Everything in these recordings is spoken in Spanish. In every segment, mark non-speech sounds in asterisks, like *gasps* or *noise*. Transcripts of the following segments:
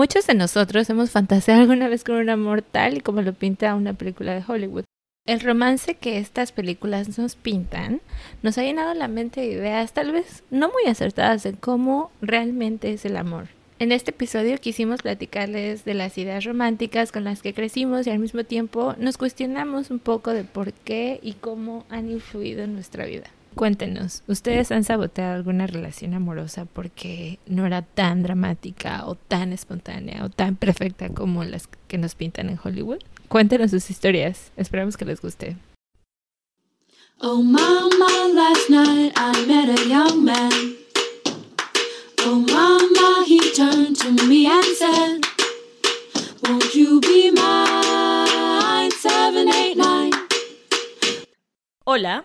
Muchos de nosotros hemos fantaseado alguna vez con un amor tal y como lo pinta una película de Hollywood. El romance que estas películas nos pintan nos ha llenado la mente de ideas tal vez no muy acertadas de cómo realmente es el amor. En este episodio quisimos platicarles de las ideas románticas con las que crecimos y al mismo tiempo nos cuestionamos un poco de por qué y cómo han influido en nuestra vida. Cuéntenos, ¿ustedes han saboteado alguna relación amorosa porque no era tan dramática o tan espontánea o tan perfecta como las que nos pintan en Hollywood? Cuéntenos sus historias, esperamos que les guste. Oh mama, last night I met a young man. Oh mama, he turned to me and said, Won't you be mine? 789. Hola,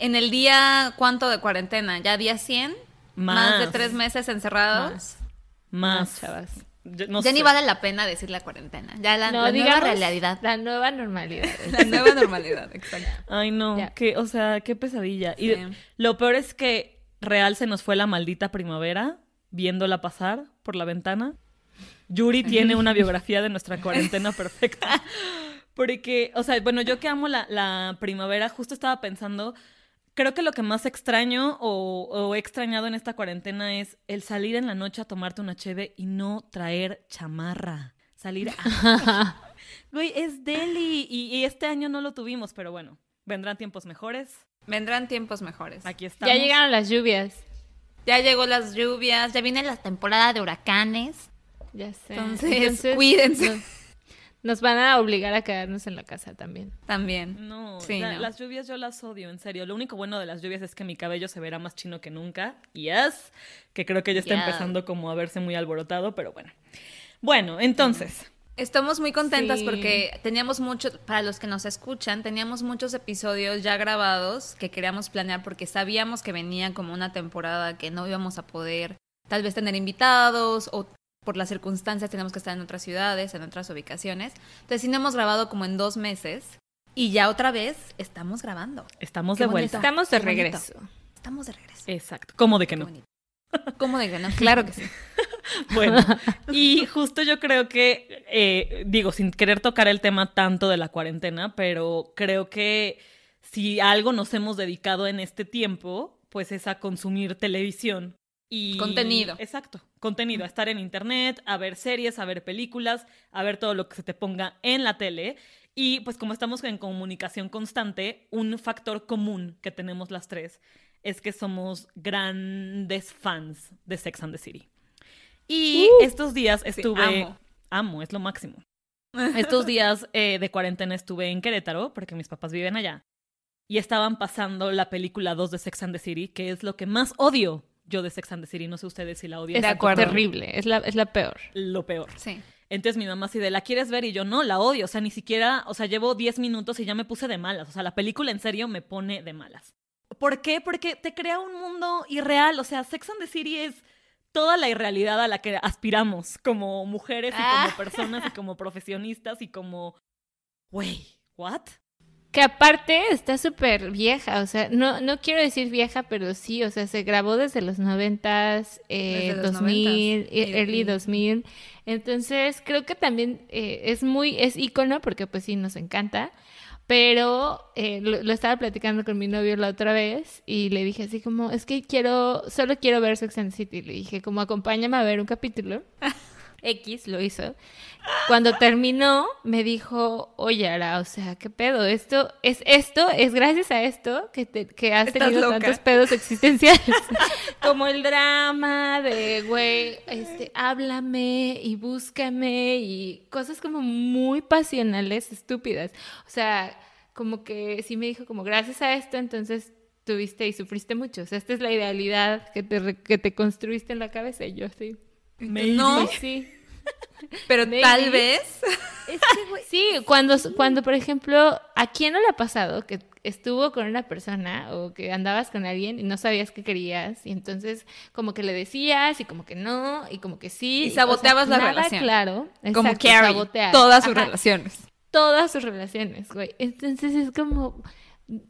En el día, ¿cuánto de cuarentena? ¿Ya día 100? Más, de tres meses encerrados. Más. Más. chavas. Yo no ya ni vale la pena decir la cuarentena. Ya la, No, la nueva realidad. La nueva normalidad. *laughs* La nueva normalidad, exacto. *laughs* Ay, no, que, o sea, qué pesadilla. Y lo peor es que real se nos fue la maldita primavera viéndola pasar por la ventana. Yuri tiene una *laughs* biografía de nuestra cuarentena perfecta. Porque, o sea, bueno, yo que amo la, la primavera, justo estaba pensando, creo que lo que más extraño o, o he extrañado en esta cuarentena es el salir en la noche a tomarte una cheve y no traer chamarra. Salir a... *laughs* Güey, es deli. Y, y este año no lo tuvimos, pero bueno, vendrán tiempos mejores. Vendrán tiempos mejores. Aquí estamos. ya llegaron las lluvias. Ya llegó las lluvias, ya viene la temporada de huracanes. Ya sé. Entonces, cuídense. Nos van a obligar a quedarnos en la casa también. También. No, Sí, la- no. las lluvias yo las odio, en serio. Lo único bueno de las lluvias es que mi cabello se verá más chino que nunca. Yes, que creo que ya está empezando como a verse muy alborotado, pero bueno. Bueno, entonces, Estamos muy contentas Sí. porque teníamos muchos, para los que nos escuchan, teníamos muchos episodios ya grabados que queríamos planear porque sabíamos que venía como una temporada que no íbamos a poder tal vez tener invitados o por las circunstancias tenemos que estar en otras ciudades, en otras ubicaciones. Entonces sí no hemos grabado como en dos meses y ya otra vez estamos grabando. estamos Qué de vuelta. Estamos de Qué bonito. regreso. Estamos de regreso. Exacto. ¿Cómo de que Qué no? bonito. ¿Cómo de que no? *laughs* Claro que sí. *laughs* Bueno, y justo yo creo que, eh, digo, sin querer tocar el tema tanto de la cuarentena, pero creo que si algo nos hemos dedicado en este tiempo, pues es a consumir televisión. Y... Contenido. Exacto, contenido, a estar en internet, a ver series, a ver películas, a ver todo lo que se te ponga en la tele. Y pues como estamos en comunicación constante, un factor común que tenemos las tres es que somos grandes fans de Sex and the City. Y estos días estuve... amo. amo, es lo máximo. *laughs* Estos días eh, de cuarentena estuve en Querétaro, porque mis papás viven allá, y estaban pasando la película 2 de Sex and the City, que es lo que más odio yo de Sex and the City. No sé ustedes si la odian. Es terrible, es la, es la peor. Lo peor. Sí. Entonces mi mamá así de, ¿la quieres ver? Y yo, no, la odio. O sea, ni siquiera, o sea, llevo 10 minutos y ya me puse de malas. O sea, la película en serio me pone de malas. ¿Por qué? Porque te crea un mundo irreal. O sea, Sex and the City es toda la irrealidad a la que aspiramos como mujeres y Ah. como personas y como profesionistas y como, güey, ¿what? Que aparte está súper vieja, o sea, no, no quiero decir vieja, pero sí, o sea, se grabó desde los noventas, eh, Desde los 2000, 90s, eh, y- early y- 2000. Entonces, creo que también eh, es muy, es ícono, porque pues sí, nos encanta. Pero eh, lo, lo estaba platicando con mi novio la otra vez y le dije así como, es que quiero, solo quiero ver Sex and the City. Le dije como, acompáñame a ver un capítulo. *laughs* X lo hizo. Cuando terminó, me dijo, oye, Ara, o sea, ¿qué pedo? Esto es esto, es gracias a esto que, te, que has tenido tantos pedos existenciales. *laughs* Como el drama de, güey, este, háblame y búscame y cosas como muy pasionales, estúpidas. O sea, como que sí me dijo como, gracias a esto, entonces tuviste y sufriste mucho. O sea, esta es la idealidad que te, que te construiste en la cabeza y yo sí. Maybe. No. Sí. *laughs* Pero Maybe. tal vez. Sí, cuando, cuando, por ejemplo, ¿a quién no le ha pasado que estuvo con una persona o que andabas con alguien y no sabías qué querías y entonces como que le decías y como que no y como que sí? Y saboteabas la nada relación. Claro, Como Carrie. sabotear. Todas sus Ajá, relaciones. Todas sus relaciones, güey. Entonces es como...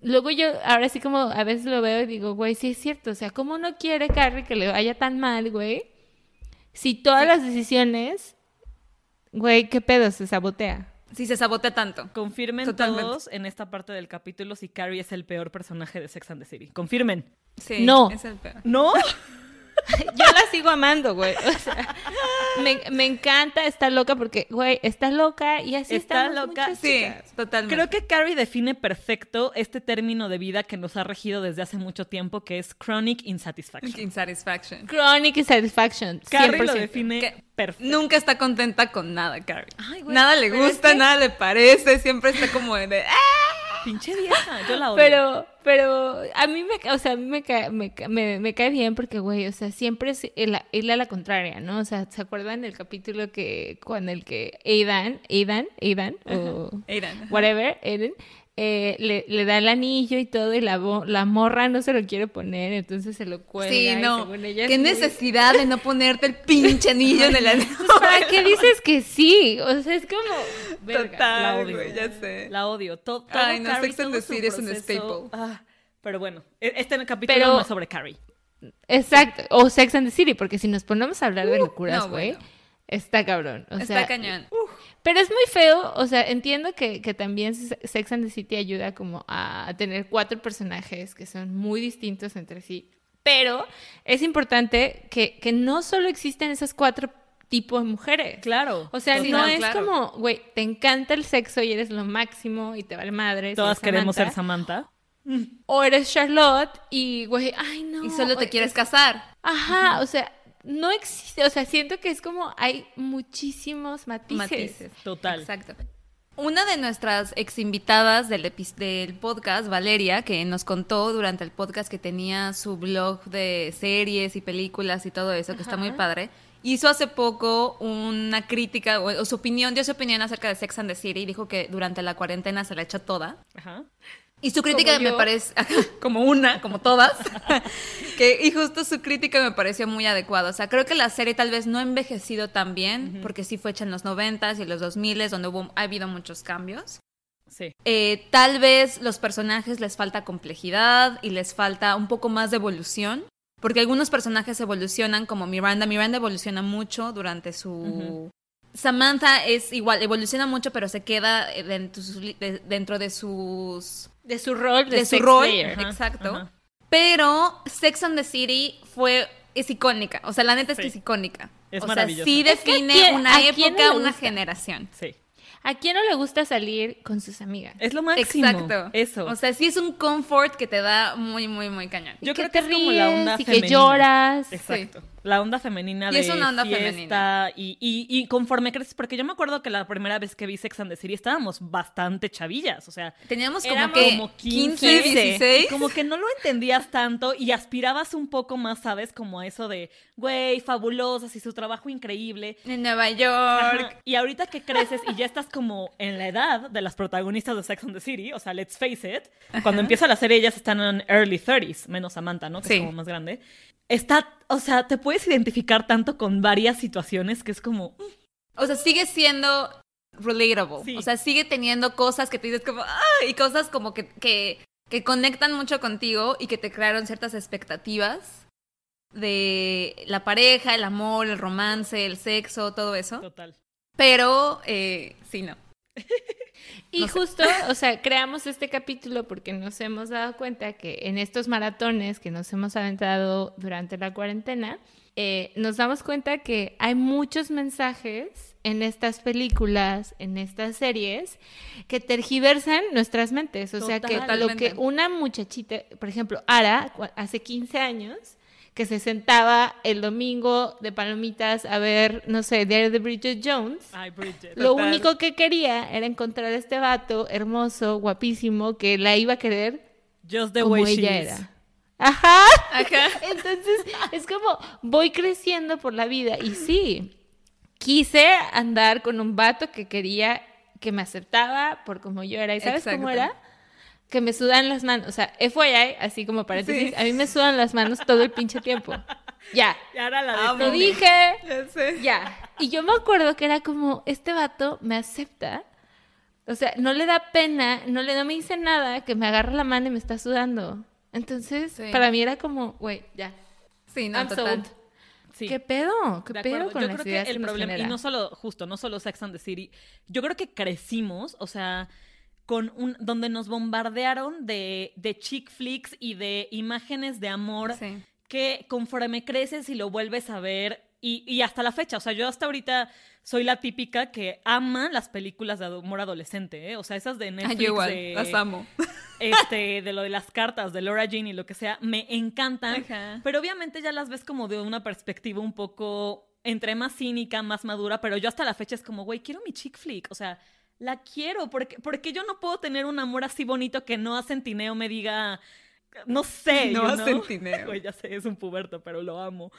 Luego yo ahora sí como a veces lo veo y digo, güey, sí es cierto. O sea, ¿cómo no quiere Carrie que le vaya tan mal, güey? Si todas las decisiones, güey, ¿qué pedo? Se sabotea. Si se sabotea tanto. Confirmen Totalmente. todos en esta parte del capítulo si Carrie es el peor personaje de Sex and the City. Confirmen. Sí, No. Es el peor. ¿No? *laughs* *laughs* Yo la sigo amando, güey. O sea, me, me encanta, está loca porque, güey, está loca y así Está loca, muchas Sí, chicas. totalmente. Creo que Carrie define perfecto este término de vida que nos ha regido desde hace mucho tiempo, que es chronic insatisfaction. Insatisfaction. Chronic insatisfaction. Carrie 100%. lo define Que perfecto. Nunca está contenta con nada, Carrie. Ay, güey, nada le es gusta, que- nada le parece, siempre está como de... ¡ah! Pinche vieja, yo la odio. Pero, pero a mí me, o sea, a mí me cae, me, me, me cae bien porque, güey, o sea, siempre es el- irle a la contraria, ¿no? O sea, ¿se acuerdan del capítulo que, con el que Aidan, Aidan, Aidan, o Aidan. whatever, Aiden, eh, le, le da el anillo y todo y la, la morra no se lo quiere poner, entonces se lo cuelga. Sí, no. según ella es Qué muy- necesidad de no ponerte el pinche anillo en el anillo. ¿Para qué dices que sí? O sea, es como... verga. la Total, odio. güey, ya sé. La odio. To- todo Ay, no, Carrie, Sex and the City es un staple. Ah, pero bueno, e- este capítulo Pero- no es sobre Carrie. Exacto, o Sex and the City, porque si nos ponemos a hablar de locuras, no, güey, bueno. Está cabrón. O Está sea, cañón. Pero es muy feo, o sea, entiendo que, que también Se- Sex and the City ayuda como a tener cuatro personajes que son muy distintos entre sí, pero es importante que, que no solo existen esos cuatro tipos de mujeres. Claro. O sea, Sí, no es claro. como, güey, te encanta el sexo y eres lo máximo y te vale madre. Todas queremos ser Samantha. O eres Charlotte y, güey, ay, no. Y solo te quieres es- casar. Ajá, o sea, no existe, o sea, siento que es como hay muchísimos matices. Matices. Total. Exacto. Una de nuestras ex invitadas del, podcast, Valeria, que nos contó durante el podcast que tenía su blog de series y películas y todo eso, que está muy padre, hizo hace poco una crítica o, o su opinión, dio su opinión acerca de Sex and the City y dijo que durante la cuarentena se la echa toda. Ajá. Y su crítica me parece, como una, como todas, *laughs* que, y justo su crítica me pareció muy adecuada. O sea, creo que la serie tal vez no ha envejecido tan bien, porque sí fue hecha en los 90s y en los 2000s, donde hubo, ha habido muchos cambios. Sí. Eh, tal vez los personajes les falta complejidad y les falta un poco más de evolución, porque algunos personajes evolucionan como Miranda. Miranda evoluciona mucho durante su... Samantha es igual, evoluciona mucho, pero se queda eh, dentro, de sus de- dentro de sus De su rol de, de su rol, player. Exacto. Pero Sex and the City fue es icónica, o sea, la neta es que es icónica. Es o sea, sí Es que define ¿a quién- una no época, una generación. Sí. ¿A quién no le gusta salir con sus amigas? Es lo máximo. Exacto. Eso. O sea, sí es un comfort que te da muy, muy, muy cañón. Yo Y creo que que te es como la ríes onda y femenina. que lloras. Exacto. La onda femenina Y de es una onda fiesta femenina. Y, y, y conforme creces, porque yo me acuerdo que la primera vez que vi Sex and the City estábamos bastante chavillas, o sea, Teníamos como que como 15, 15, 16. y como que no lo entendías tanto y aspirabas un poco más, ¿sabes? Como a eso de, güey, fabulosas y su trabajo increíble. en Nueva York. Ajá. Y ahorita que creces y ya estás como en la edad de las protagonistas de Sex and the City, o sea, let's face it, cuando empieza la serie ellas están en early 30s, menos Samantha, ¿no? Que Sí. es como más grande. Está, o sea, te puedes identificar tanto con varias situaciones que es como, mm, O sea, sigue siendo relatable. Sí. O sea, sigue teniendo cosas que te dices como, ah, y cosas como que, que, que conectan mucho contigo y que te crearon ciertas expectativas de la pareja, el amor, el romance, el sexo, todo eso. total. Pero, eh, sí, no. *laughs* Y No sé. justo, o sea, creamos este capítulo porque nos hemos dado cuenta que en estos maratones que nos hemos aventado durante la cuarentena, eh, nos damos cuenta que hay muchos mensajes en estas películas, en estas series, que tergiversan nuestras mentes. O sea, que lo que una muchachita, por ejemplo, Ara, hace 15 años, que se sentaba el domingo de palomitas a ver, no sé, Diario de Bridget Jones. Ay, Bridget. Lo Total. único que quería era encontrar a este vato hermoso, guapísimo, que la iba a querer Just the como way she ella is. era. Ajá. Ajá. *laughs* Entonces, es como voy creciendo por la vida. Y sí, quise andar con un vato que quería, que me aceptaba por como yo era. ¿Y sabes cómo era? Que me sudan las manos. O sea, FYI, así como paréntesis, Sí. a mí me sudan las manos todo el pinche tiempo. Ya. Y ahora la Amo. Lo dije. Ya sé. Ya. Y yo me acuerdo que era como, este vato me acepta. O sea, no le da pena, no le no me dice nada, que me agarra la mano y me está sudando. Entonces, Sí. para mí era como, güey, ya. Sí, no, I'm total. sold. Sí. ¿Qué pedo? ¿Qué De pedo con Yo las creo ideas que el problema, y genera? no solo, justo, no solo Sex and the City, yo creo que crecimos, o sea, con un, donde nos bombardearon de, de chick flicks y de imágenes de amor Sí. que conforme creces y lo vuelves a ver, y, y hasta la fecha, o sea, yo hasta ahorita soy la típica que ama las películas de amor adolescente, ¿eh? O sea, esas de Netflix, yo igual, de, las amo. *laughs* este, de lo de las cartas, de Laura Jean y lo que sea, me encantan. Ajá. Pero obviamente ya las ves como de una perspectiva un poco entre más cínica, más madura, pero yo hasta la fecha es como, güey, quiero mi chick flick, o sea, la quiero, porque, porque yo no puedo tener un amor así bonito que no a Centineo me diga, no sé, *laughs* No a know? Centineo. *laughs* Ya sé, es un puberto, pero lo amo.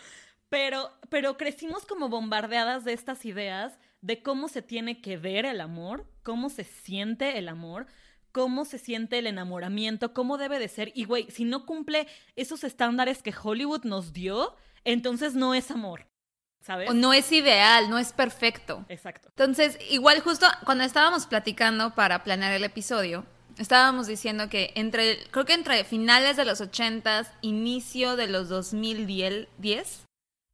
Pero, pero crecimos como bombardeadas de estas ideas de cómo se tiene que ver el amor, cómo se siente el amor, cómo se siente el enamoramiento, cómo debe de ser. Y güey, si no cumple esos estándares que Hollywood nos dio, entonces no es amor. ¿Sabes? O no es ideal, no es perfecto. Exacto. Entonces, igual justo cuando estábamos platicando para planear el episodio, estábamos diciendo que entre, creo que entre finales de los 80s, inicio de los 2010,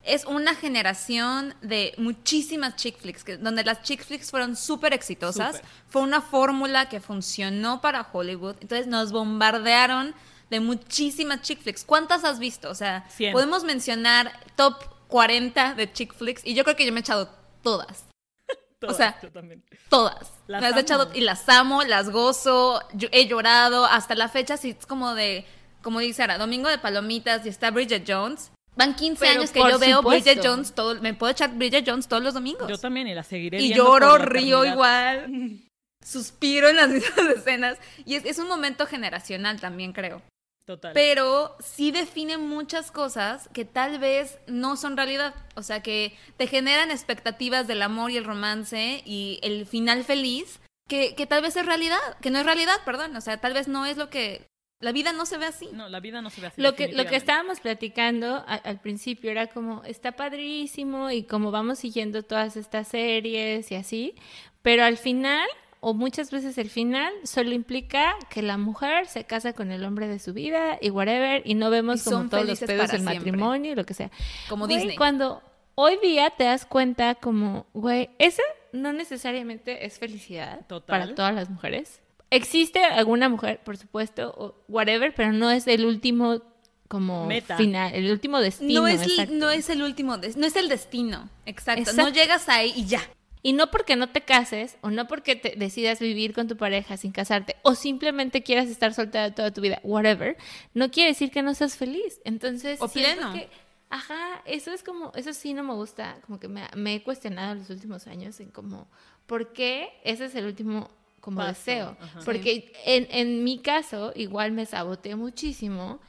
es una generación de muchísimas chick flicks, que- donde las chick flicks fueron súper exitosas. Fue una fórmula que funcionó para Hollywood. Entonces nos bombardearon de muchísimas chick flicks. ¿Cuántas has visto? O sea, podemos mencionar top 40 de chick flicks y yo creo que yo me he echado todas. *laughs* Todas, sea, yo también. Todas. Las Las, he echado y las amo, las gozo, yo- he llorado hasta la fecha, sí, es como de, como dice Ara, Domingo de Palomitas y está Bridget Jones. Van 15 Pero años que yo veo. Bridget Jones, todo, me puedo echar Bridget Jones todos los domingos. Yo también y la seguiré y lloro, río eternidad. igual, *laughs* suspiro en las *laughs* mismas escenas. Y es, es un momento generacional también, creo. Total. Pero sí define muchas cosas que tal vez no son realidad. O sea, que te generan expectativas del amor y el romance y el final feliz, que, que tal vez es realidad, que no es realidad, perdón. O sea, tal vez no es lo que... La vida no se ve así. No, la vida no se ve así. Lo que, lo que estábamos platicando a- al principio era como, está padrísimo y como vamos siguiendo todas estas series y así, pero al final, o muchas veces el final, solo implica que la mujer se casa con el hombre de su vida y whatever, y no vemos Y como todos los pedos del matrimonio y lo que sea. Como Güey, Disney. Cuando hoy día te das cuenta como, güey, esa no necesariamente es felicidad Total. para todas las mujeres. Existe alguna mujer, por supuesto, o whatever, pero no es el último como Meta. final, el último destino. No es, exacto. no es el último, no es el destino. Exacto. Exacto. No llegas ahí y ya. Y no porque no te cases, o no porque te decidas vivir con tu pareja sin casarte, o simplemente quieras estar soltera toda tu vida, whatever, no quiere decir que no seas feliz. Entonces, O pleno. que- ajá, eso es como, eso sí no me gusta, como que me, me he cuestionado en los últimos años en como, ¿por qué ese es el último como Paso, deseo? ajá. Porque en, en mi caso, igual me saboteé muchísimo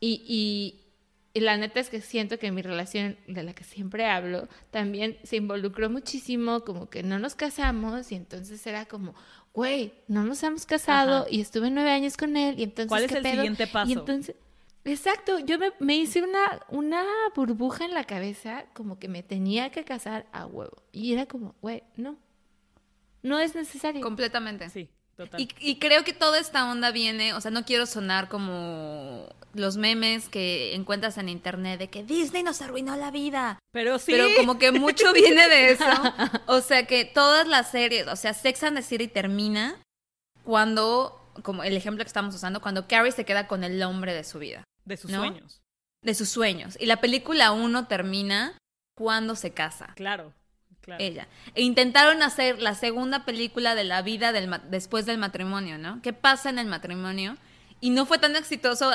y, y, y la neta es que siento que mi relación, de la que siempre hablo, también se involucró muchísimo, como que no nos casamos y entonces era como, güey, no nos hemos casado Ajá. y estuve nueve años con él y entonces... ¿Cuál es ¿qué el pedo? siguiente paso? Y entonces... Exacto, yo me, me hice una, una burbuja en la cabeza como que me tenía que casar a huevo. Y era como, güey, no, no es necesario. Completamente. Sí, total. Y, y creo que toda esta onda viene, o sea, no quiero sonar como los memes que encuentras en internet de que Disney nos arruinó la vida. Pero sí. Pero como que mucho *laughs* viene de eso. O sea, que todas las series, o sea, Sex and the City termina cuando, como el ejemplo que estamos usando, cuando Carrie se queda con el hombre de su vida, de sus ¿no? sueños. de sus sueños. Y la película 1 termina cuando se casa Claro, ella. E intentaron hacer la segunda película de la vida después del matrimonio, ¿no? ¿Qué pasa en el matrimonio? Y no fue tan exitoso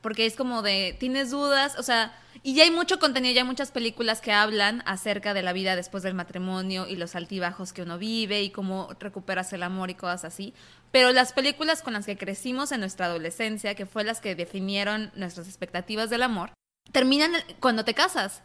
porque es como de, tienes dudas, o sea, y ya hay mucho contenido, ya hay muchas películas que hablan acerca de la vida después del matrimonio y los altibajos que uno vive y cómo recuperas el amor y cosas así. Pero las películas con las que crecimos en nuestra adolescencia, que fue las que definieron nuestras expectativas del amor, terminan cuando te casas.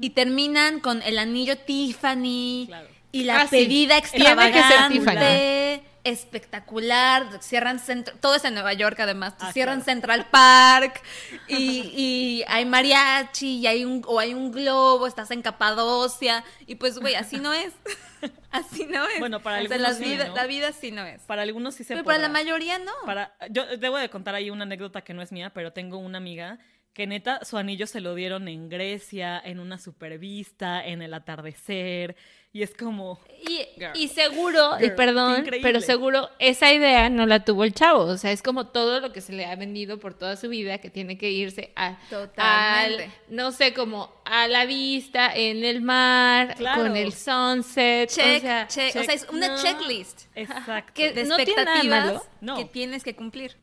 Y terminan con el anillo Tiffany Claro. y la Ah, pedida extravagante, espectacular. Cierran centro, todo es en Nueva York además. Ah, cierran claro. Central Park y, y hay mariachi y hay un o hay un globo. Estás en Capadocia y pues güey así no es, *laughs* así no es. Bueno, para O sea, algunos la sí, vida, ¿no? la vida sí no es. Para algunos sí se Pero para la mayoría no. Para, yo debo de contar ahí una anécdota que no es mía, pero tengo una amiga que neta su anillo se lo dieron en Grecia, en una supervista, en el atardecer, y es como... Y, Girl. y seguro, y Girl, perdón, increíble. pero seguro esa idea no la tuvo el chavo. O sea, es como todo lo que se le ha vendido por toda su vida, que tiene que irse a, Totalmente. al, no sé, como a la vista, en el mar, Claro. con el sunset. check, o sea, check. O sea, es una no. checklist *laughs* Exacto. Que- de no tiene nada expectativas malo. No. que tienes que cumplir.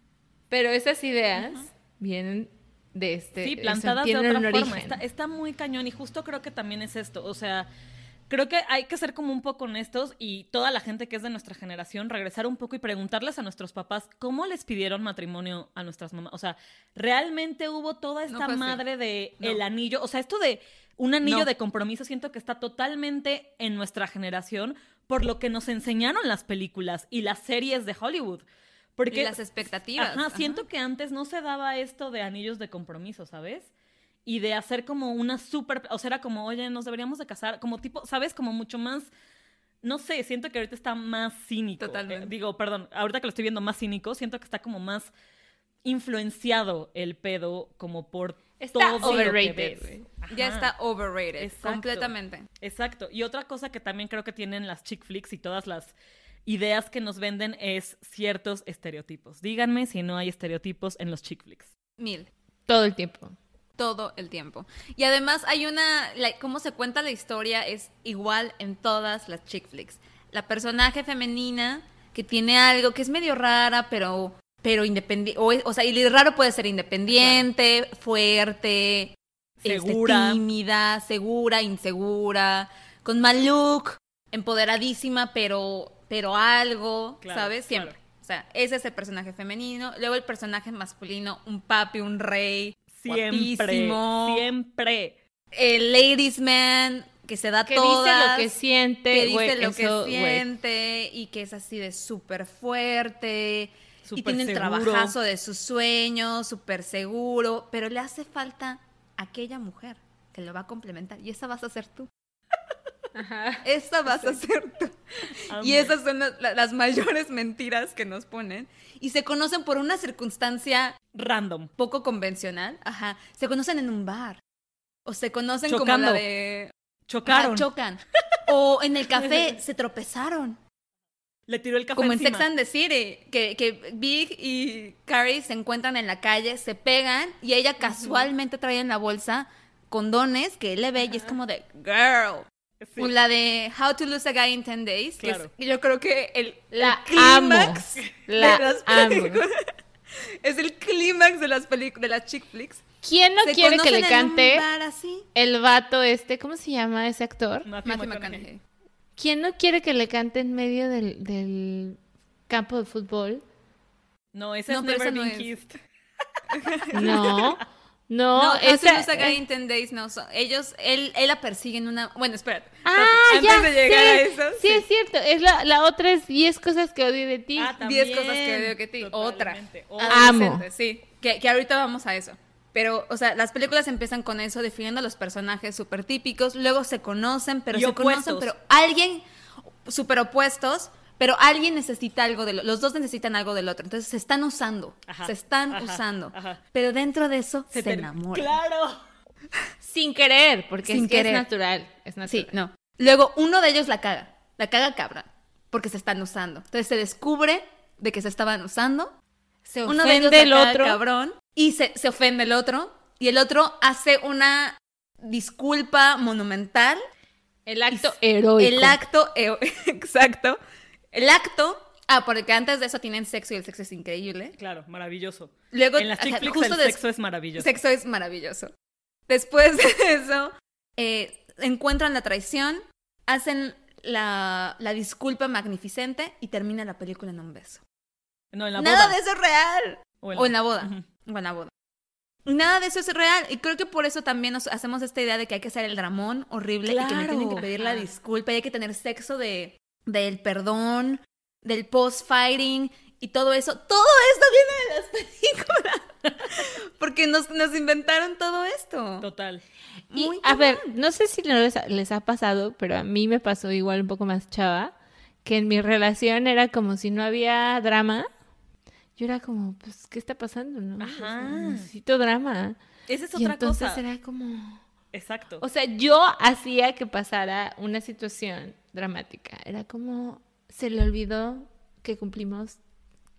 Pero esas ideas vienen de este. Sí, plantadas de otra forma. Está, está muy cañón y justo creo que también es esto. O sea, creo que hay que ser como un poco honestos y toda la gente que es de nuestra generación regresar un poco y preguntarles a nuestros papás cómo les pidieron matrimonio a nuestras mamás. O sea, ¿realmente hubo toda esta madre de No. el anillo? O sea, esto de un anillo No. de compromiso siento que está totalmente en nuestra generación por lo que nos enseñaron las películas y las series de Hollywood. Porque y las expectativas. Ajá, Ajá. siento que antes no se daba esto de anillos de compromiso, ¿sabes? Y de hacer como una súper, o sea, era como, oye, nos deberíamos de casar, como tipo, ¿sabes? Como mucho más, no sé, siento que ahorita está más cínico. Totalmente. Eh, digo, perdón, ahorita que lo estoy viendo más cínico, siento que está como más influenciado el pedo como por Está todo lo que overrated, ves. Ya está overrated, Exacto. completamente. Exacto. Y otra cosa que también creo que tienen las chick flicks y todas las ideas que nos venden es ciertos estereotipos. Díganme si no hay estereotipos en los chick flicks. Mil. Todo el tiempo. Todo el tiempo. Y además hay una, la- cómo se cuenta la historia es igual en todas las chick flicks. La personaje femenina que tiene algo que es medio rara, pero, pero independiente, o, sea, y raro puede ser independiente, fuerte, este, Segura. tímida, segura, insegura, con mal look, empoderadísima, pero, pero algo, Claro, ¿sabes? Siempre. claro. O sea, ese es el personaje femenino. Luego el personaje masculino, un papi, un rey, Siempre. guapísimo. Siempre. El ladies man, que se da Que todas. dice lo que siente. que dice güey, lo eso, que siente y que es así de súper fuerte. y Súper tiene el seguro. trabajazo de sus sueños, súper seguro. Pero le hace falta aquella mujer que lo va a complementar. Y esa vas a ser tú. *laughs* Ajá. Esa vas a ser tú. Y esas son las, la- las mayores mentiras que nos ponen. Y se conocen por una circunstancia Random. poco convencional. Ajá. Se conocen en un bar. O se conocen como la de. Chocaron. Chocan. O en el café *laughs* se tropezaron. Le tiró el café Como en. Sex and the City. Que, que Big y Carrie se encuentran en la calle, se pegan y ella casualmente trae en la bolsa condones que él le ve y es como de girl. Sí. O La de How to Lose a Guy in 10 Days. Que Claro. es, yo creo que el, La el clímax amo. de La las películas. *laughs* Es el clímax de las películas, de las chick flicks. ¿Quién no Se quiere que le cante así. el vato este? ¿Cómo se llama ese actor? Matthew Matthew McConaughey. McConaughey. ¿Quién no quiere que le cante en medio del, del campo de fútbol? No, ese No, es Never no Been es. No, Kissed. *laughs* no, No, How to esa- Lose a Guy in 10 Days no. son- ellos, él, él la persigue en una. Bueno, espérate. Ah, espérate. ya Antes de llegar sé. a eso. Sí, es cierto. Es la, la otra es 10 cosas que odio de ti. Ah, 10 también. cosas que veo que ti. Otra. Amo. Sí, que, que ahorita vamos a eso. Pero, o sea, las películas empiezan con eso, definiendo a los personajes súper típicos, luego se conocen, pero Y se opuestos. conocen, pero alguien súper opuestos, pero alguien necesita algo de lo, los dos necesitan algo del otro. Entonces se están usando, Ajá, se están ajá, usando. ajá. Pero dentro de eso se, te- enamoran. Claro. *laughs* Sin querer, porque Sin es que querer. es natural. Es natural. Sí, no. Luego uno de ellos la caga, la caga cabra, porque se están usando. Entonces se descubre de que se estaban usando Se uno de ellos ofende el la caga otro. cabrón y se, se ofende el otro y el otro hace una disculpa monumental El acto heroico. el acto *laughs* exacto el acto ah porque antes de eso tienen sexo y el sexo es increíble Claro, maravilloso. luego en las chick ajá, flicks justo el sexo es maravilloso. sexo es maravilloso después de *laughs* eso eh, encuentran la traición hacen la, la disculpa magnificente y termina la película en un beso No, en la nada boda. de eso es real O o en la boda. O en la boda. Nada de eso es real. Y creo que por eso también nos hacemos esta idea de que hay que ser el Ramón horrible y que me tienen que pedir la disculpa y hay que tener sexo de del perdón, del post-fighting y todo eso. Todo esto viene de las *laughs* películas. Porque nos, nos inventaron todo esto. Total. Y, Muy a ver, no sé si les, les ha pasado, pero a mí me pasó igual un poco más chava, que en mi relación era como si no había drama. Yo era como, pues, ¿qué está pasando? No? O sea, Ajá. necesito drama. Esa es y otra entonces cosa. era como... Exacto. O sea, yo hacía que pasara una situación dramática. Era como, se le olvidó que cumplimos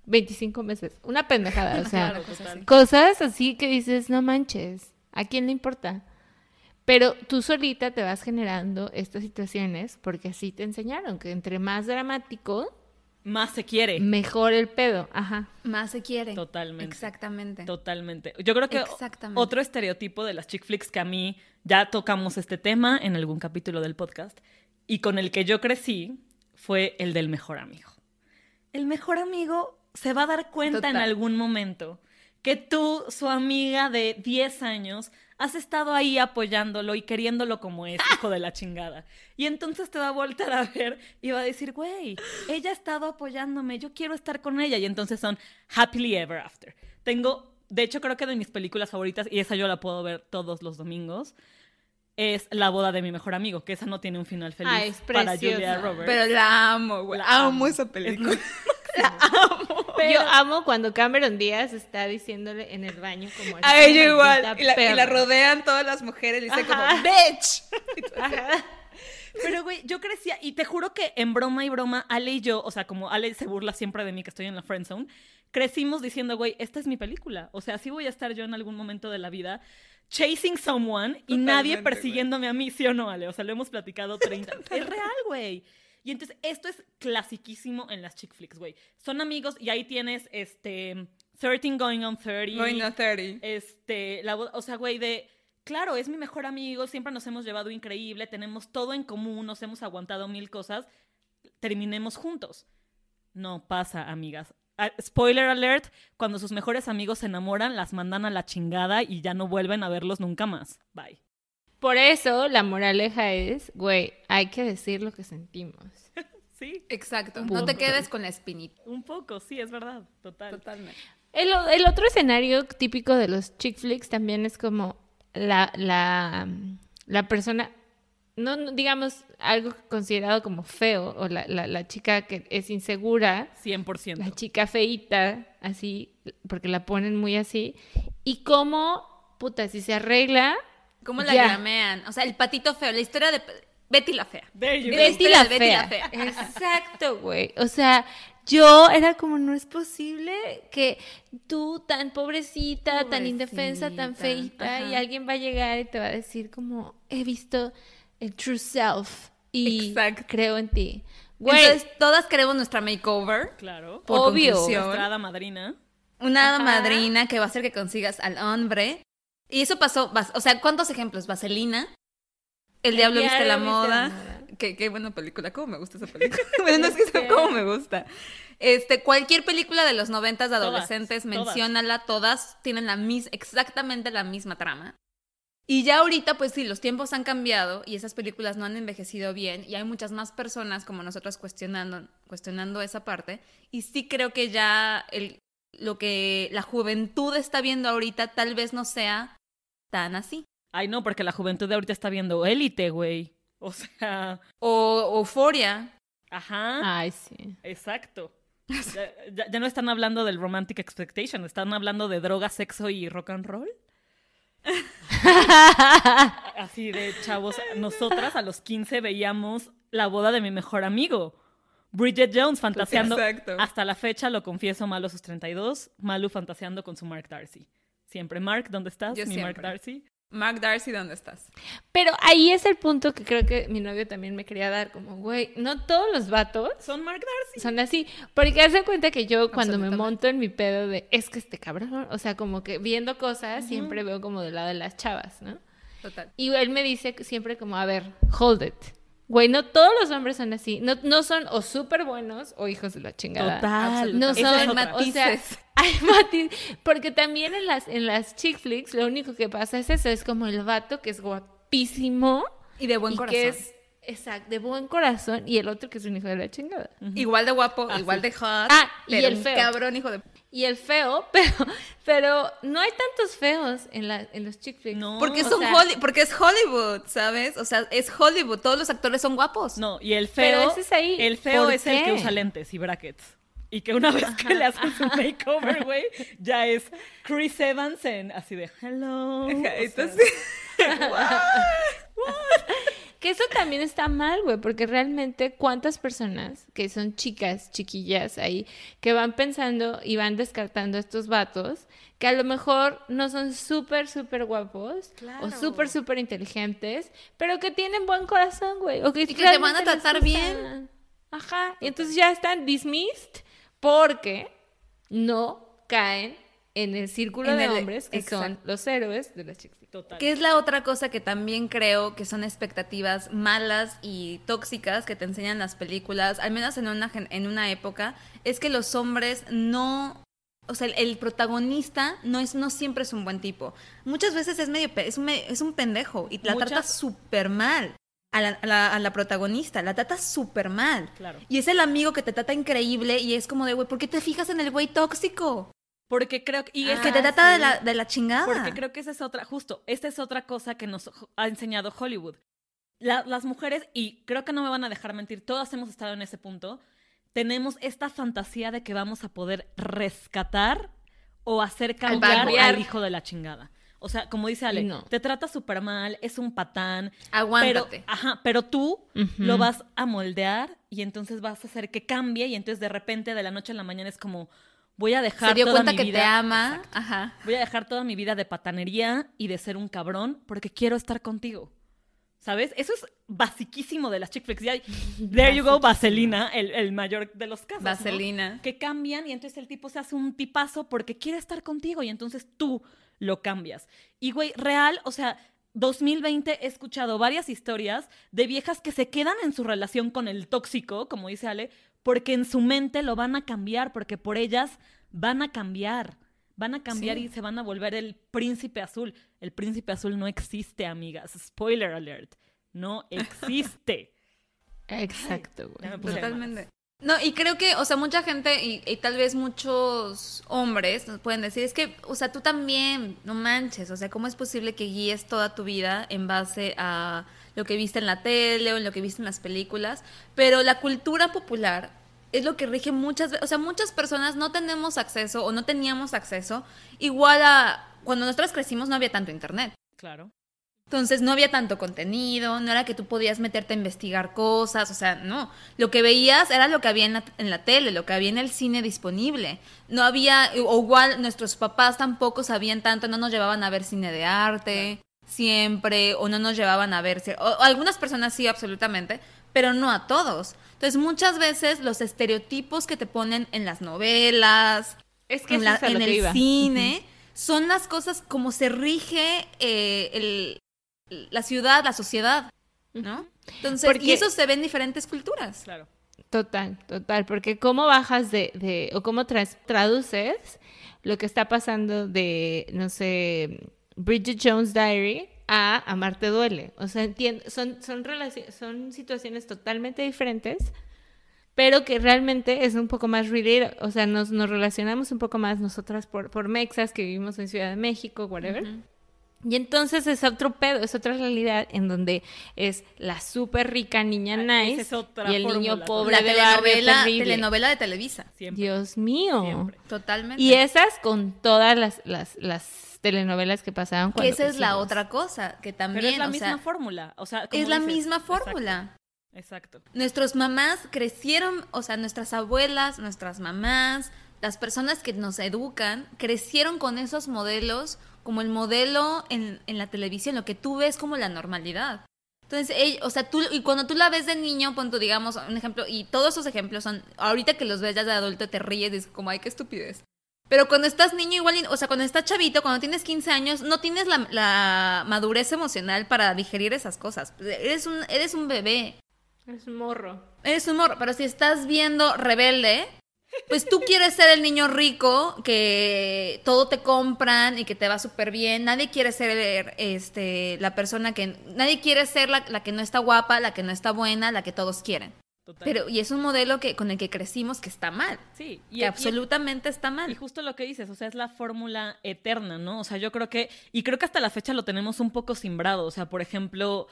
25 meses. Una pendejada, o *laughs* sea, Claro, cosas así que dices, no manches, ¿a quién le importa? Pero tú solita te vas generando estas situaciones porque así te enseñaron que entre más dramático, Más se quiere. mejor el pedo. Ajá. Más se quiere. Totalmente. Exactamente. Totalmente. Yo creo que Exactamente. otro estereotipo de las chick flicks que a mí ya tocamos este tema en algún capítulo del podcast y con el que yo crecí fue el del mejor amigo. El mejor amigo se va a dar cuenta en algún momento que tú, su amiga de 10 años, has estado ahí apoyándolo y queriéndolo como es, *laughs* hijo de la chingada. Y entonces te va a voltar a ver y va a decir, güey, ella ha estado apoyándome, yo quiero estar con ella. Y entonces son Happily Ever After. Tengo, de hecho, creo que de mis películas favoritas, y esa yo la puedo ver todos los domingos, es La boda de mi mejor amigo, que esa no tiene un final feliz es para. Julia Roberts. Pero la amo, güey. La amo, amo. esa Es *laughs* película. muy- Yo amo cuando Cameron Díaz está diciéndole en el baño como... A "Eres ella igual. Y la, y la perra". rodean todas las mujeres *laughs* y dice Ajá. como, ¡Bitch! Ajá. Pero, güey, yo crecía, y te juro que en broma y broma, Ale y yo, o sea, como Ale se burla siempre de mí que estoy en la friend zone, crecimos diciendo, güey, esta es mi película. O sea, sí voy a estar yo en algún momento de la vida chasing someone y nadie persiguiéndome a mí, ¿sí o no, Ale? O sea, lo hemos platicado *laughs* 30. es real, güey. Y entonces, esto es clasiquísimo en las chick flicks, güey. Son amigos y ahí tienes, este, 13 going on 30. Going on 30. Este, la, o sea, güey, de, claro, es mi mejor amigo, siempre nos hemos llevado increíble, tenemos todo en común, nos hemos aguantado mil cosas, terminemos juntos. No pasa, amigas. Ah, Spoiler alert, cuando sus mejores amigos se enamoran, las mandan a la chingada y ya no vuelven a verlos nunca más. Bye. Por eso la moraleja es, güey, hay que decir lo que sentimos. *laughs* Sí, Exacto. Un No te quedes con la espinita. un poco, sí, es verdad, total. Totalmente. El, el otro escenario típico de los chick flicks también es como la, la, la persona, no, no, digamos, algo considerado como feo, o la, la, la chica que es insegura, 100%. la chica feíta, así, porque la ponen muy así, y cómo, puta, si se arregla, ¿Cómo la Ya. llamean? O sea, el patito feo, la historia de Betty la fea. Betty Betty la Betty fea. la fea. Exacto, güey. O sea, yo era como, no es posible que tú, tan pobrecita, tan indefensa, tan feita, y alguien va a llegar y te va a decir como, he visto el true self y Exacto. creo en ti. Güey, Entonces, todas queremos nuestra makeover. Claro. Por Obvio. Nuestra hada madrina. Una hada Ajá. madrina que va a hacer que consigas al hombre. Y eso pasó, o sea, ¿cuántos ejemplos? Vaselina, El Diablo Viste la Diablo Viste la Moda. Moda. Qué, qué buena película, cómo me gusta esa película. *laughs* bueno, no es que sea cómo me gusta. Este, cualquier película de los noventas de Todas, adolescentes, todas. menciónala, todas tienen la mis, exactamente la misma trama. Y ya ahorita, pues sí, los tiempos han cambiado y esas películas no han envejecido bien y hay muchas más personas como nosotras cuestionando, cuestionando esa parte. Y sí creo que ya el, lo que la juventud está viendo ahorita tal vez no sea tan así. Ay, no, porque la juventud de ahorita está viendo élite, güey. O sea, O euforia. ajá. ay, sí. Exacto. Ya, ya- ya no están hablando del romantic expectation, están hablando de droga, sexo y rock and roll. *laughs* Así de chavos, nosotras a los 15 veíamos la boda de mi mejor amigo. Bridget Jones fantaseando. Exacto. Hasta la fecha, lo confieso, Malu a sus 32, Malu fantaseando con su Mark Darcy. Siempre, Mark, ¿dónde estás? Yo mi Mark. Darcy. Mark Darcy, ¿dónde estás? Pero ahí es el punto que creo que mi novio también me quería dar, como, güey, no todos los vatos Son Mark Darcy. son así. Porque hace cuenta que yo cuando me monto en mi pedo de, es que este cabrón, o sea, como que viendo cosas, siempre veo como del lado de las chavas, ¿no? Total. Y él me dice siempre como, a ver, hold it. Güey, no todos los hombres son así. No, no son o súper buenos o hijos de la chingada. Total. No son o sea, matices. *laughs* hay matiz- porque también en las en las chick flicks lo único que pasa es eso, es como el vato que es guapísimo Y de buen y corazón. que es exacto, de buen corazón y el otro que es un hijo de la chingada. Igual de guapo, Ah, igual sí. de hot. Ah, y el feo. cabrón hijo de... Y el feo, *laughs* pero pero no hay tantos feos en la en los chick flicks. No. Porque, o son sea- Holly- porque es Hollywood, ¿sabes? O sea, es Hollywood. Todos los actores son guapos. No, y el Pero feo. ese es ahí. El feo ¿Por es el que usa lentes y brackets. Y que una vez que le hacen su makeover, *laughs* güey, ya es Chris Evans en así de hello. Entonces- *laughs* Que eso también está mal, güey, porque realmente cuántas personas que son chicas, chiquillas ahí, que van pensando y van descartando a estos vatos, que a lo mejor no son súper, súper guapos Claro. o súper, súper inteligentes, pero que tienen buen corazón, güey. O que que te van a tratar bien. Ajá. Y entonces ya están dismissed porque no caen en el círculo En de el- hombres que son los héroes de las chicas. Total. Que es la otra cosa que también creo que son expectativas malas y tóxicas que te enseñan las películas, al menos en una, gen- en una época, es que los hombres no... O sea, el, el protagonista no es no siempre es un buen tipo. Muchas veces es medio es un, es un pendejo y la Muchas- trata súper mal. A la, a la- a la protagonista, la trata súper mal. Claro. Y es el amigo que te trata increíble y es como de, güey, ¿por qué te fijas en el güey tóxico? Porque creo que. Y es que te Ah, trata de, la, de la chingada. Porque creo que esa es otra, justo, esta es otra cosa que nos ha enseñado Hollywood. La- las mujeres, y creo que no me van a dejar mentir, todas hemos estado en ese punto, tenemos esta fantasía de que vamos a poder rescatar o hacer cambiar al, hijo de la chingada. O sea, como dice Ale, no. te trata súper mal, es un patán. Aguántate. Pero, ajá, pero tú lo vas a moldear y entonces vas a hacer que cambie y entonces de repente de la noche a la mañana es como voy a dejar Se dio toda cuenta mi que vida te ama. Exacto. Ajá. Voy a dejar toda mi vida de patanería y de ser un cabrón porque quiero estar contigo. ¿Sabes? Eso es basiquísimo de las chick flicks. There you go, Vaselina, el, el mayor de los casos. ¿no? Vaselina. Que cambian y entonces el tipo se hace un tipazo porque quiere estar contigo y entonces tú lo cambias. Y güey, real, o sea, 2020 he escuchado varias historias de viejas que se quedan en su relación con el tóxico, como dice Ale, porque en su mente lo van a cambiar, porque por ellas van a cambiar. Van a cambiar Sí. y se van a volver el príncipe azul. El príncipe azul no existe, amigas. Spoiler alert. No *laughs* existe. Exacto, güey. Totalmente. No, y creo que, o sea, mucha gente y, y tal vez muchos hombres nos pueden decir, es que, o sea, tú también, no manches, o sea, ¿cómo es posible que guíes toda tu vida en base a lo que viste en la tele o en lo que viste en las películas? Pero la cultura popular es lo que rige muchas veces, o sea, muchas personas no tenemos acceso o no teníamos acceso, igual a cuando nosotros crecimos no había tanto internet. Claro. Entonces no había tanto contenido, no era que tú podías meterte a investigar cosas, o sea, no. Lo que veías era lo que había en la, en la tele, lo que había en el cine disponible. No había, o igual nuestros papás tampoco sabían tanto, no nos llevaban a ver cine de arte siempre, o no nos llevaban a ver, cier- o, o algunas personas sí, absolutamente, pero no a todos. Entonces muchas veces los estereotipos que te ponen en las novelas, Es que en, la- en el iba. cine son las cosas como se rige eh, el- la ciudad, la sociedad, ¿no? Entonces, Porque- y eso se ve en diferentes culturas. Claro. Total, total, porque cómo bajas de, de o cómo tras- traduces lo que está pasando de, no sé, Bridget Jones' Diary a Amarte duele. O sea, entiendo, son, son, son situaciones totalmente diferentes, pero que realmente es un poco más relatable. O sea, nos, nos relacionamos un poco más nosotras por, por mexas que vivimos en Ciudad de México, whatever. Y entonces es otro pedo, es otra realidad en donde es la súper rica niña Ah, nice es otra y el niño pobre La de telenovela, terrible. telenovela de Televisa. Siempre. Dios mío. Siempre. Totalmente. Y esas con todas las, las, las telenovelas que pasaban que cuando esa es la otra cosa, que también, Pero es la o misma sea, fórmula. O sea, es la dices, misma exacto, fórmula. Exacto. Nuestras mamás crecieron, o sea, nuestras abuelas, nuestras mamás, las personas que nos educan, crecieron con esos modelos como el modelo en, en la televisión, lo que tú ves como la normalidad. Entonces, ell- o sea, tú, y cuando tú la ves de niño, pon digamos, un ejemplo, y todos esos ejemplos son, ahorita que los ves ya de adulto te ríes, dices como, ay, qué estupidez. Pero cuando estás niño, igual, o sea, cuando estás chavito, cuando tienes 15 años, no tienes la, la madurez emocional para digerir esas cosas. Eres un, eres un bebé. Es morro. Es un morro, pero si estás viendo Rebelde, pues tú quieres ser el niño rico que todo te compran y que te va súper bien. Nadie quiere ser este, la persona que... Nadie quiere ser la, la que no está guapa, la que no está buena, la que todos quieren. Pero, y es un modelo que, con el que crecimos que está mal. sí, y, que y- absolutamente está Y mal. justo lo que dices, o sea, es la fórmula eterna, ¿no? O sea, yo creo que, y creo que hasta la fecha lo tenemos un poco simbrado. O sea, por ejemplo,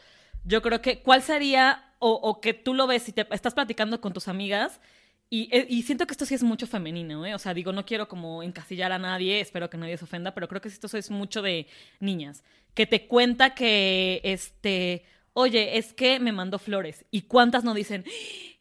yo creo que, ¿cuál sería, o, o que tú lo ves si te estás platicando con tus amigas? Y, eh, y siento que esto sí es mucho femenino, ¿eh? O sea, digo, no quiero como encasillar a nadie, espero que nadie se ofenda, pero creo que esto es mucho de niñas. Que te cuenta que, este, oye, es que me mandó flores. ¿Y cuántas no dicen, "¡Ah!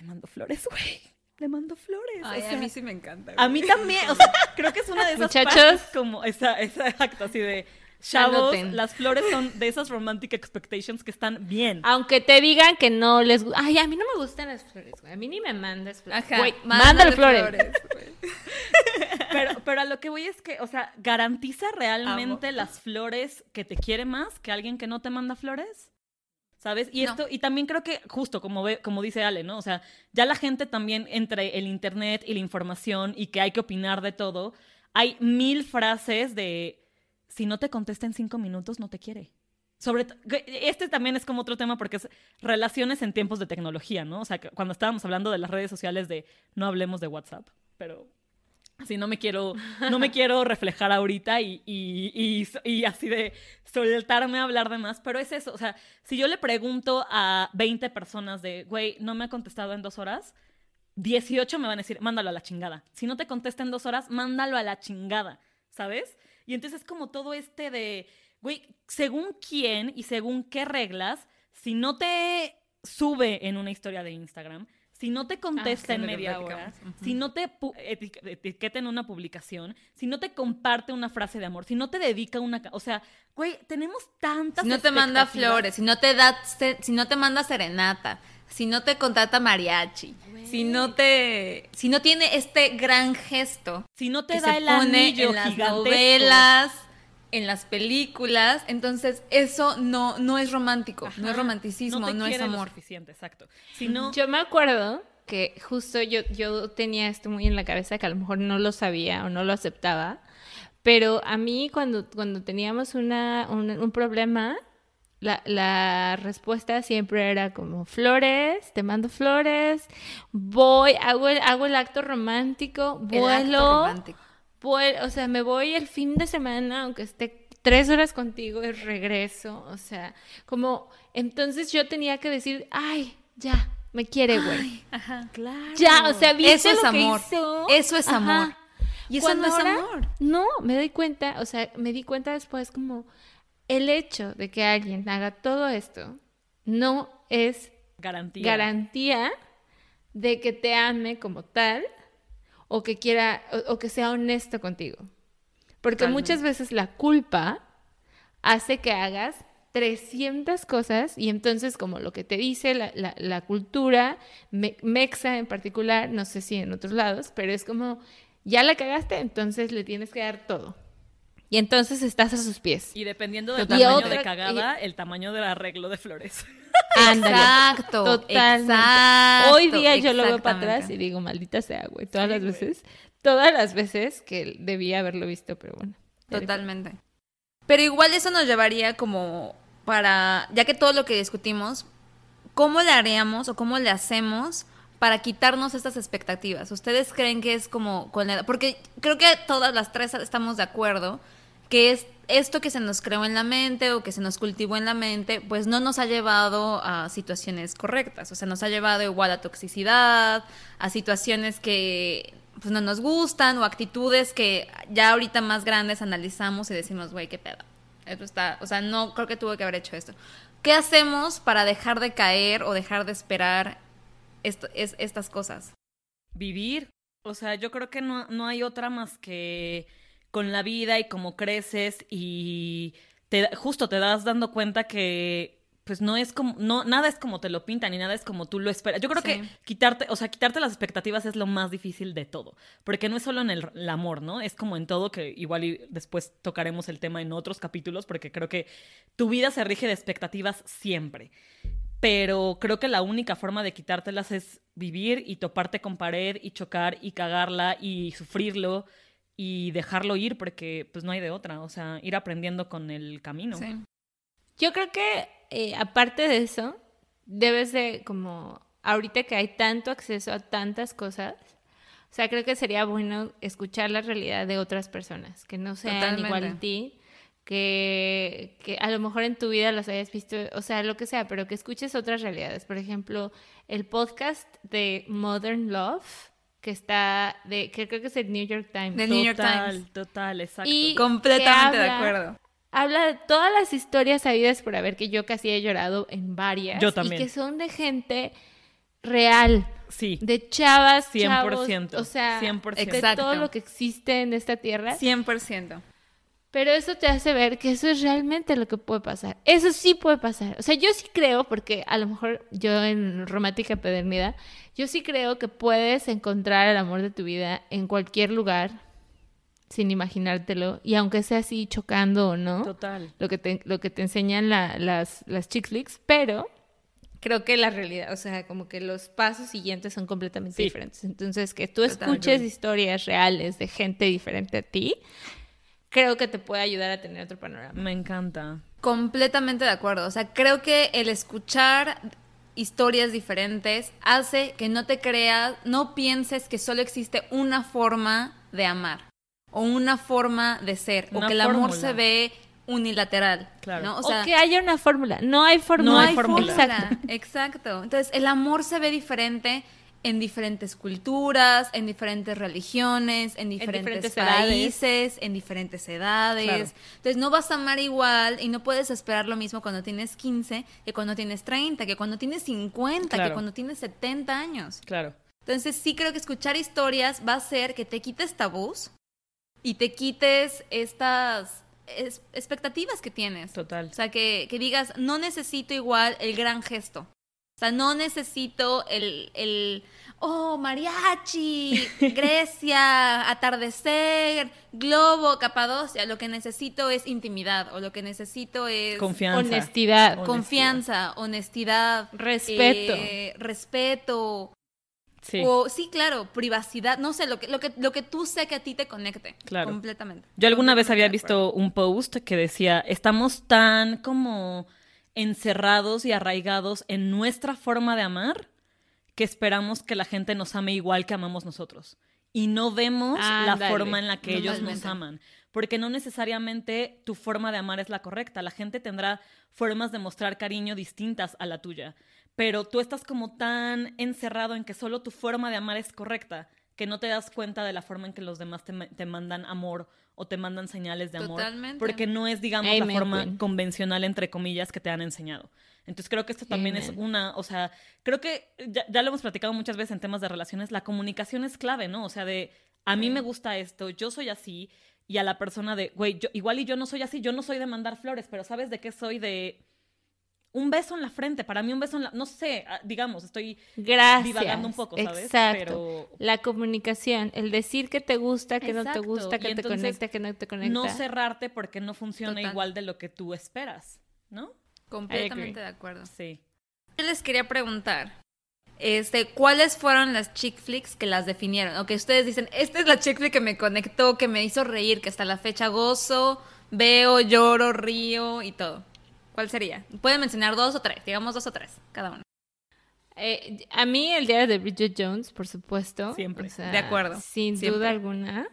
le mando flores, güey? Le mando flores. Ay, o a mí sí me encanta. a mí también, o sea, creo que es una de esas Muchachos. partes como esa, esa exacto, así de chavos, Anoten. las flores son de esas romantic expectations que están bien. Aunque te digan que no les gusta. Ay, a mí no me gustan las flores, güey. A mí ni me mandas flores. Ajá, Güey, mándale mándale flores. güey. Pero, pero a lo que voy es que, o sea, ¿garantiza realmente las flores que te quiere más que alguien que no te manda flores? ¿Sabes? Y No. esto, y también creo que, justo como ve, como dice Ale, ¿no? O sea, ya la gente también entre el internet y la información y que hay que opinar de todo, hay mil frases de si no te contesta en cinco minutos, no te quiere. Sobre este también es como otro tema porque es relaciones en tiempos de tecnología, ¿no? O sea, cuando estábamos hablando de las redes sociales de no hablemos de WhatsApp, pero así no me quiero, no me *laughs* quiero reflejar ahorita y, y, y, y así de soltarme a hablar de más, pero es eso, o sea, si yo le pregunto a 20 personas de, güey, no me ha contestado en dos horas, 18 me van a decir, mándalo a la chingada. Si no te contesta en dos horas, mándalo a la chingada, ¿sabes? Y entonces es como todo este de, güey, según quién y según qué reglas, si no te sube en una historia de Instagram, si no te contesta Ah, sí, en media hora, si no te etiqueta en una publicación, si no te comparte una frase de amor, si no te dedica una... O sea, güey, tenemos tantas Si no te manda flores, si no te da, si no te manda serenata, si no te contrata mariachi, si no te, si no tiene este gran gesto Si no te da el pone anillo en las novelas, en las películas, entonces eso no, no es romántico, no es romanticismo, te no, es quiere lo amor. suficiente, exacto. Si no, Yo me acuerdo que justo yo, yo tenía esto muy en la cabeza, que a lo mejor no lo sabía o no lo aceptaba, pero a mí cuando, cuando teníamos una, un, un problema, la, la respuesta siempre era como flores, te mando flores, voy, hago el, hago el acto romántico, El acto vuelo, romántico. Vuel- o sea, me voy el fin de semana, aunque esté tres horas contigo y regreso, o sea, como, entonces yo tenía que decir, ay, ya, me quiere, güey. Ajá. claro. Ya, o sea, ¿viste Eso es lo amor. que hizo? Eso es Ajá. amor. Y eso Cuando no es ahora- amor. No, me doy cuenta, o sea, me di cuenta después como el hecho de que alguien haga todo esto no es garantía. garantía de que te ame como tal o que quiera o, o que sea honesto contigo. Porque Totalmente. muchas veces la culpa hace que hagas 300 cosas y entonces como lo que te dice la, la- la cultura, me- mexa en particular, no sé si en otros lados, pero es como, ya la cagaste, entonces le tienes que dar todo. Y entonces estás a sus pies. Y dependiendo del Totalmente. tamaño de cagada, el tamaño del arreglo de flores. *laughs* Ándale. Exacto. Totalmente. exacto, Hoy día yo lo veo para atrás y digo, maldita sea, güey. Todas Sí, las güey. veces. Todas las veces que debía haberlo visto, pero bueno. Totalmente. Pero igual eso nos llevaría como para, ya que todo lo que discutimos, ¿cómo le haríamos o cómo le hacemos para quitarnos estas expectativas? ¿Ustedes creen que es como con la edad? Porque creo que todas las tres estamos de acuerdo que es esto que se nos creó en la mente o que se nos cultivó en la mente, pues no nos ha llevado a situaciones correctas. O sea, nos ha llevado igual a toxicidad, a situaciones que pues no nos gustan o actitudes que ya ahorita más grandes analizamos y decimos, güey, qué pedo. Esto está, o sea, no creo que tuve que haber hecho esto. ¿Qué hacemos para dejar de caer o dejar de esperar esto, es, estas cosas? Vivir. O sea, yo creo que no, no hay otra más que con la vida y como creces y te, justo te das dando cuenta que pues no es como, no, nada es como te lo pintan y nada es como tú lo esperas. Yo creo Sí. que quitarte, o sea, quitarte las expectativas es lo más difícil de todo, porque no es solo en el, el amor, ¿no? Es como en todo, que igual y después tocaremos el tema en otros capítulos, porque creo que tu vida se rige de expectativas siempre. pero creo que la única forma de quitártelas es vivir y toparte con pared y chocar y cagarla y sufrirlo y dejarlo ir porque pues no hay de otra, o sea, ir aprendiendo con el camino. Sí. Yo creo que eh, aparte de eso, debes de como ahorita que hay tanto acceso a tantas cosas, o sea, creo que sería bueno escuchar la realidad de otras personas que no sean Totalmente. igual a ti, que, que a lo mejor en tu vida las hayas visto, o sea, lo que sea, pero que escuches otras realidades. Por ejemplo, el podcast de Modern Love, que está de, que creo que es el New York Times. Del New York total, Times. total, exacto. Y- Completamente de acuerdo. Habla de todas las historias sabidas por haber que yo casi he llorado en varias. Yo también. Y que son de gente real. sí, De chavas, 100%, chavos, o sea, 100%. de Exacto. todo lo que existe en esta tierra. 100%. Pero eso te hace ver que eso es realmente lo que puede pasar. Eso sí puede pasar. O sea, yo sí creo, porque a lo mejor yo en romántica pedernidad, yo sí creo que puedes encontrar el amor de tu vida en cualquier lugar sin imaginártelo. Y aunque sea así chocando o no, total. lo que te, lo que te enseñan la- las, las chick flicks, pero creo que la realidad, o sea, como que los pasos siguientes son completamente Sí. diferentes. Entonces, que tú escuches historias reales de gente diferente a ti, creo que te puede ayudar a tener otro panorama. Me encanta. Completamente de acuerdo. O sea, creo que el escuchar historias diferentes hace que no te creas, no pienses que solo existe una forma de amar o una forma de ser o que el amor se ve unilateral. Claro. ¿no? O, O que haya una fórmula. No hay fórmula. No hay fórmula. Exacto. Exacto. Entonces, el amor se ve diferente en diferentes culturas, en diferentes religiones, en diferentes, diferentes edades. países, en diferentes edades. Claro. Entonces, no vas a amar igual y no puedes esperar lo mismo cuando tienes 15 que cuando tienes 30, que cuando tienes 50, que cuando tienes 70 años. Claro. Entonces sí creo que escuchar historias va a hacer que te quites tabús y te quites estas es- expectativas que tienes. Total. O sea, que, que digas, no necesito igual el gran gesto. O sea, no necesito el, el oh, mariachi, *laughs* Grecia, atardecer, globo, Capadocia. Lo que necesito es intimidad o lo que necesito es Confianza. Honestidad. Honestidad. confianza, honestidad, Respeto. eh, respeto. Sí. O sí, claro, privacidad, no sé, lo que, lo que, lo que tú sé que a ti te conecte. Claro. Completamente. Yo alguna vez había visto un post que decía, estamos tan como encerrados y arraigados en nuestra forma de amar que esperamos que la gente nos ame igual que amamos nosotros. Y no vemos la forma en la que ellos nos aman. Porque no necesariamente tu forma de amar es la correcta. La gente tendrá formas de mostrar cariño distintas a la tuya. Pero tú estás como tan encerrado en que solo tu forma de amar es correcta que no te das cuenta de la forma en que los demás te, te mandan amor o te mandan señales de amor. Totalmente. Porque no es, digamos, Amen, la forma convencional, entre comillas, que te han enseñado. Entonces creo que esto también es una, o sea, creo que ya, ya lo hemos platicado muchas veces en temas de relaciones, la comunicación es clave, ¿no? O sea, de, a mí me gusta esto, yo soy así, y a la persona de, güey, yo, igual y yo no soy así, yo no soy de mandar flores, pero ¿sabes de qué soy? De un beso en la frente, para mí un beso en la, no sé, ah, digamos, estoy Gracias. divagando un poco, ¿sabes? Exacto. Pero La comunicación, el decir que te gusta, que no te gusta, que Y te conecta, que no te conecta. no cerrarte porque no funciona Total. igual de lo que tú esperas, ¿no? Completamente de acuerdo. Sí. Yo les quería preguntar, este, ¿cuáles fueron las chick flicks que las definieron? O que ustedes dicen, esta es la chick flick que me conectó, que me hizo reír, que hasta la fecha gozo, veo, lloro, río y todo. ¿Cuál sería? Pueden mencionar dos o tres, digamos dos o tres, cada uno. Eh, a mí el diario de Bridget Jones, por supuesto. Siempre. O sea, De acuerdo. Sin Siempre. duda alguna.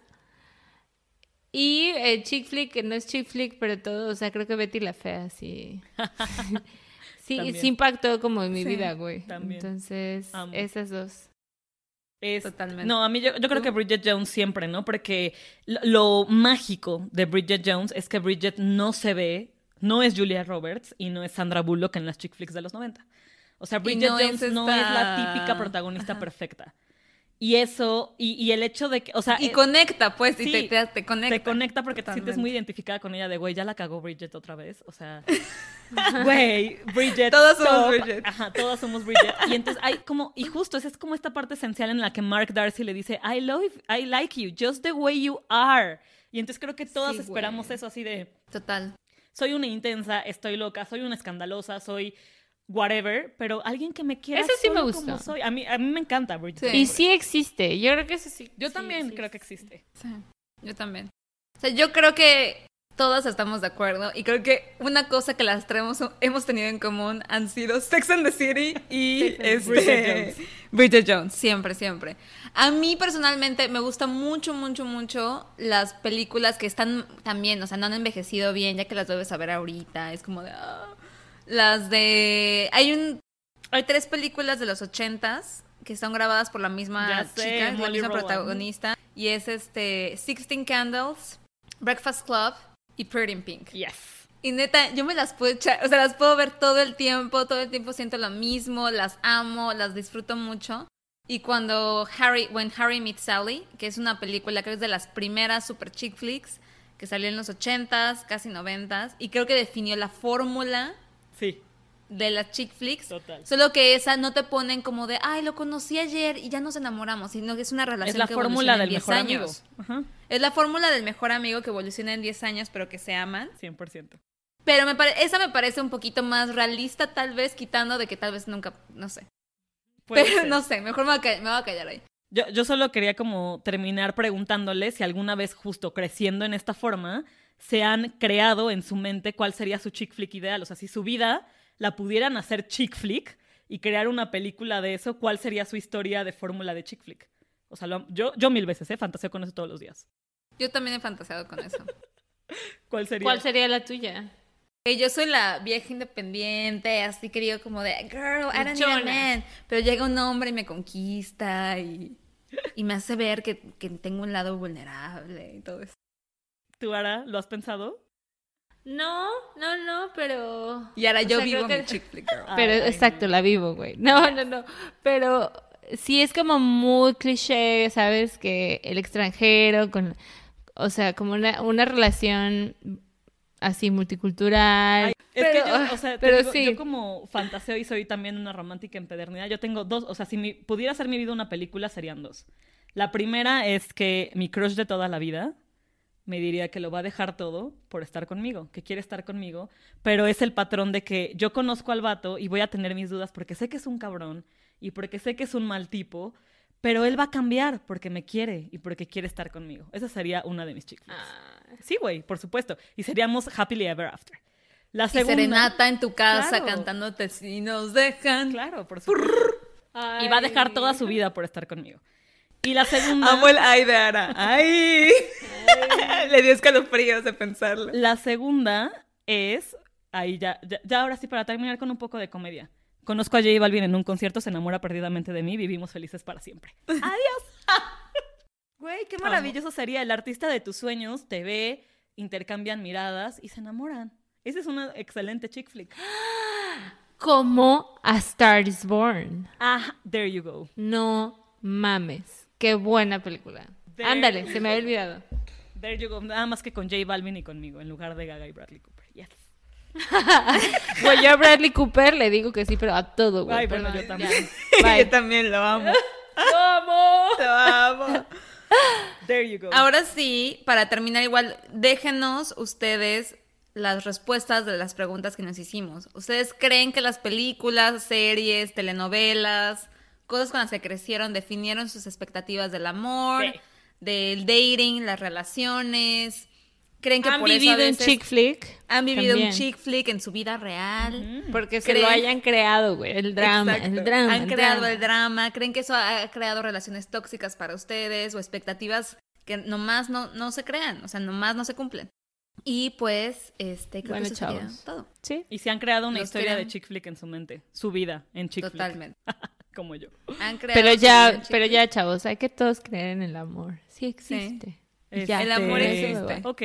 Y el chick flick, que no es chick flick, pero todo, o sea, creo que Betty la Fea sí. *laughs* sí, sí impactó como en mi Sí, vida, güey. también. Entonces, Amo. esas dos. Es- Totalmente. No, a mí yo, yo creo que Bridget Jones siempre, ¿no? Porque lo, lo mágico de Bridget Jones es que Bridget no se ve, no es Julia Roberts y no es Sandra Bullock en las chick flicks de los 90. O sea, Bridget no es Jones no es la típica protagonista perfecta. Y eso, y, y el hecho de que, o sea, Y eh, conecta, pues, y te, te- te conecta. te conecta porque te sientes Totalmente. muy identificada con ella de, güey, ya la cagó Bridget otra vez. O sea, *laughs* güey, Bridget. Todas somos. Bridget. Ajá, todas somos Bridget. Y entonces hay como, y justo, esa es como esta parte esencial en la que Mark Darcy le dice, I love, I like you, just the way you are. Y entonces creo que todas Sí, esperamos eso así de, Total. Soy una intensa, estoy loca, soy una escandalosa, soy whatever, pero alguien que me quiera Ese sí me gustó. como soy. A mí, a mí me encanta Bridget Sí. Y sí existe. Yo creo que eso sí. Yo sí, también sí creo que existe. Sí, yo también. O sea, yo creo que todas estamos de acuerdo y creo que una cosa que las tres hemos, tenido en común han sido Sex and the City y este, Bridget Jones. Bridget Jones, siempre, siempre. A mí personalmente me gusta mucho, mucho, mucho las películas que están también, o sea, no han envejecido bien, ya que las debes saber ahorita, es como de... ah. Las de... Hay un... Hay tres películas de los ochentas que están grabadas por la misma sé, chica, la misma protagonista, y es este Sixteen Candles, Breakfast Club y Pretty in Pink. Yes. Y neta, yo me las puedo echar, o sea, las puedo ver todo el tiempo, todo el tiempo siento lo mismo, las amo, las disfruto mucho. Y cuando Harry, When Harry Meets Sally, que es una película que es de las primeras super chick flicks, que salió en los 80s, casi 90s, y creo que definió la fórmula Sí. De las chick flicks. Total. Solo que esa no te ponen como de, ay, lo conocí ayer y ya nos enamoramos, sino que es una relación Es la que fórmula evoluciona en del 10 mejor amigo. años. Ajá. Es la fórmula del mejor amigo que evoluciona en 10 años, pero que se aman. 100%. Pero me pare- esa me parece un poquito más realista, tal vez, quitando de que tal vez nunca, no sé. Puede Pero ser. no sé, mejor me voy, a me voy a callar ahí. Yo, yo solo quería como terminar preguntándole si alguna vez justo creciendo en esta forma se han creado en su mente cuál sería su chick flick ideal. O sea, si su vida la pudieran hacer chick flick y crear una película de eso, ¿cuál sería su historia de fórmula de chick flick? O sea, lo- yo, yo mil veces, ¿eh? Fantaseo con eso todos los días. Yo también he fantaseado con eso. *laughs* ¿Cuál sería? ¿Cuál sería la tuya? Que yo soy la vieja independiente, así que digo como de, girl, I don't need a man. Pero llega un hombre y me conquista y, y me hace ver que, que tengo un lado vulnerable y todo eso. ¿Tú, Ara, lo has pensado? No, no, no, pero. Y ahora O yo sea, vivo creo mi que- chick flick *laughs* girl. Pero Ay, exacto, la vivo, güey. No, no, no. Pero sí es como muy cliché, ¿sabes? Que el extranjero con. O sea, como una, una relación así multicultural. Ay, es Pero- que yo, o sea, *laughs* te pero digo, sí. yo como fantaseo y soy también una romántica empedernida, yo tengo dos, o sea, si mi- pudiera ser mi vida una película, serían dos. La primera es que mi crush de toda la vida me diría que lo va a dejar todo por estar conmigo, que quiere estar conmigo, pero es el patrón de que yo conozco al vato y voy a tener mis dudas porque sé que es un cabrón y porque sé que es un mal tipo, pero él va a cambiar porque me quiere y porque quiere estar conmigo. Esa sería una de mis chick flicks. Ah, Sí, güey, por supuesto. Y seríamos happily ever after. La Y segunda. serenata en tu casa Claro. cantándote si nos dejan. Claro, por supuesto. Y va a dejar toda su vida por estar conmigo. Y la segunda. Amo el ay de Ara. ¡Ay! *laughs* Le dio escalofríos de pensarlo. La segunda es. Ahí ya, ya, ya ahora sí, para terminar con un poco de comedia. Conozco a J Balvin en un concierto, se enamora perdidamente de mí, vivimos felices para siempre. *laughs* ¡Adiós! Güey, qué maravilloso sería. El artista de tus sueños te ve, intercambian miradas y se enamoran. Esa es una excelente chick flick. *gasps* Como A Star is Born. Ah, there you go. No mames. Qué buena película. There- Ándale, se me había olvidado. There you go. Nada más que con J Balvin y conmigo, en lugar de Gaga y Bradley Cooper. Yes. Güey, *laughs* yo a Bradley Cooper le digo que sí, pero a todo, güey. Ay, bueno, yo también. *laughs* Yo también lo amo. ¡Vamos! *laughs* Lo amo. There you go. Ahora sí, para terminar igual, déjenos ustedes las respuestas de las preguntas que nos hicimos. ¿Ustedes creen que las películas, series, telenovelas, cosas con las que crecieron definieron sus expectativas del amor, Sí. del dating, las relaciones? ¿Creen que ¿Han por eso a vivido veces chick flick? han vivido También. un chick flick en su vida real? Porque se ¿Creen? lo hayan creado, güey. El drama, Exacto. el drama. Han el creado drama. el drama. ¿Creen que eso ha creado relaciones tóxicas para ustedes o expectativas que nomás no, no se crean? O sea, nomás no se cumplen. Y pues, este, creo Bueno, que eso sería chavos. todo. Sí. Y se han creado una Los historia de chick flick en su mente. Su vida en chick flick. Totalmente. *laughs* Como yo. Han creado Pero ya, pero ya, chavos, hay que todos creer en el amor. Sí existe. Ya, El amor existe. Ok.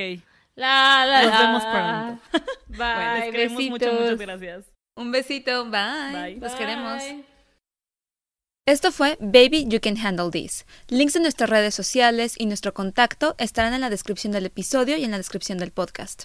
La, la, Nos la. vemos pronto. Bye, Les queremos besitos. mucho, muchas gracias. Un besito. Bye. Bye. Los queremos. Esto fue Baby You Can Handle This. Links de nuestras redes sociales y nuestro contacto estarán en la descripción del episodio y en la descripción del podcast.